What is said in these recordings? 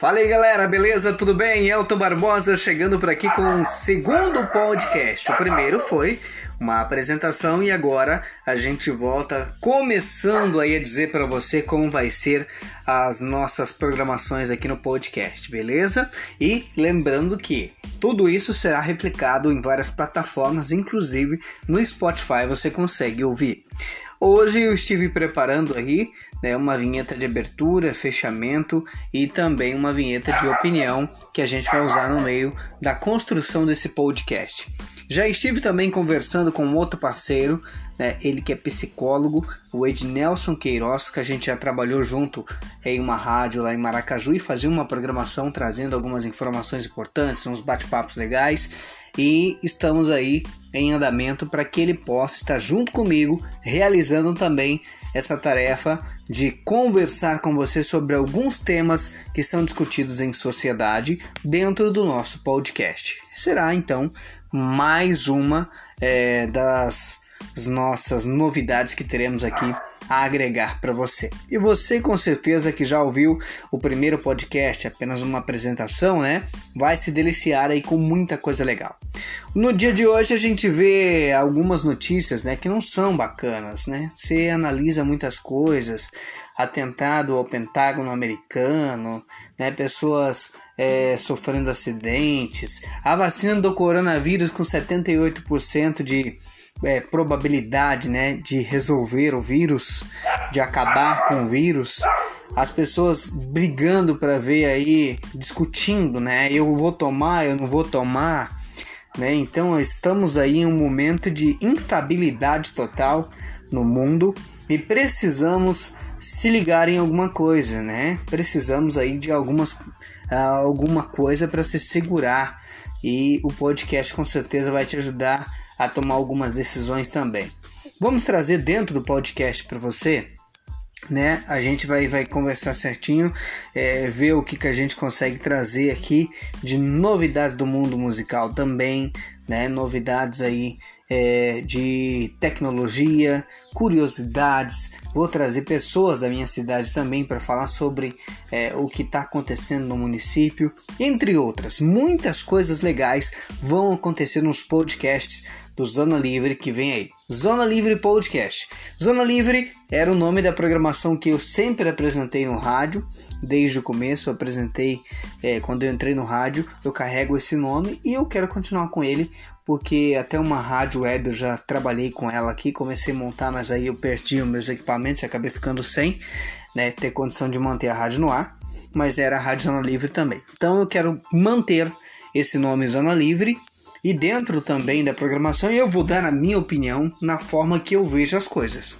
Fala aí galera, beleza? Tudo bem? Elton Barbosa chegando por aqui com um segundo podcast. O primeiro foi uma apresentação e agora a gente volta começando aí a dizer para você como vai ser as nossas programações aqui no podcast, beleza? E lembrando que tudo isso será replicado em várias plataformas, inclusive no Spotify você consegue ouvir. Hoje eu estive preparando aí né, uma vinheta de abertura, fechamento e também uma vinheta de opinião que a gente vai usar no meio da construção desse podcast. Já estive também conversando com outro parceiro, né, ele que é psicólogo, o Ednelson Queiroz, que a gente já trabalhou junto em uma rádio lá em Maracaju e fazia uma programação trazendo algumas informações importantes, uns bate-papos legais e estamos aí em andamento para que ele possa estar junto comigo realizando também essa tarefa de conversar com você sobre alguns temas que são discutidos em sociedade dentro do nosso podcast. Será então mais uma é, das nossas novidades que teremos aqui a agregar para você. E você com certeza que já ouviu o primeiro podcast, apenas uma apresentação, né? Vai se deliciar aí com muita coisa legal. No dia de hoje a gente vê algumas notícias, né, que não são bacanas, né? Você analisa muitas coisas, atentado ao Pentágono americano, né? Pessoas é, sofrendo acidentes, a vacina do coronavírus com 78% de é, probabilidade né, de resolver o vírus, de acabar com o vírus, as pessoas brigando para ver aí, discutindo, né? Eu vou tomar, eu não vou tomar, né? Então estamos aí em um momento de instabilidade total no mundo e precisamos se ligar em alguma coisa, né? Precisamos aí de algumas alguma coisa para se segurar e o podcast com certeza vai te ajudar a tomar algumas decisões também. Vamos trazer dentro do podcast para você né? A gente vai, vai conversar certinho, é, ver o que, que a gente consegue trazer aqui de novidades do mundo musical também, né? Novidades aí é, de tecnologia, curiosidades. Vou trazer pessoas da minha cidade também para falar sobre é, o que está acontecendo no município, entre outras. Muitas coisas legais vão acontecer nos podcasts do Zona Livre que vem aí. Zona Livre Podcast. Zona Livre era o nome da programação que eu sempre apresentei no rádio, desde o começo eu apresentei é, quando eu entrei no rádio, eu carrego esse nome e eu quero continuar com ele porque até uma rádio web eu já trabalhei com ela aqui, comecei a montar, mas aí eu perdi os meus equipamentos e acabei ficando sem né, ter condição de manter a rádio no ar, mas era a Rádio Zona Livre também. Então eu quero manter esse nome Zona Livre e dentro também da programação eu vou dar a minha opinião na forma que eu vejo as coisas.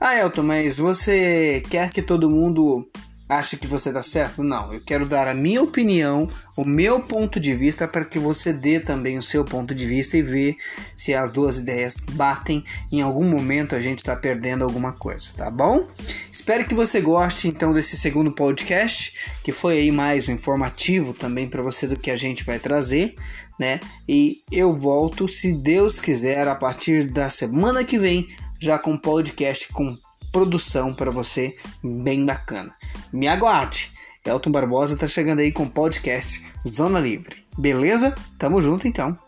Ah, Elton, mas você quer que todo mundo ache que você está certo? Não, eu quero dar a minha opinião, o meu ponto de vista para que você dê também o seu ponto de vista e ver se as duas ideias batem. Em algum momento a gente está perdendo alguma coisa, tá bom? Espero que você goste então desse segundo podcast, que foi aí mais um informativo também para você do que a gente vai trazer, né? E eu volto, se Deus quiser, a partir da semana que vem, já com podcast com produção para você bem bacana. Me aguarde. Elton Barbosa tá chegando aí com podcast Zona Livre. Beleza? Tamo junto então.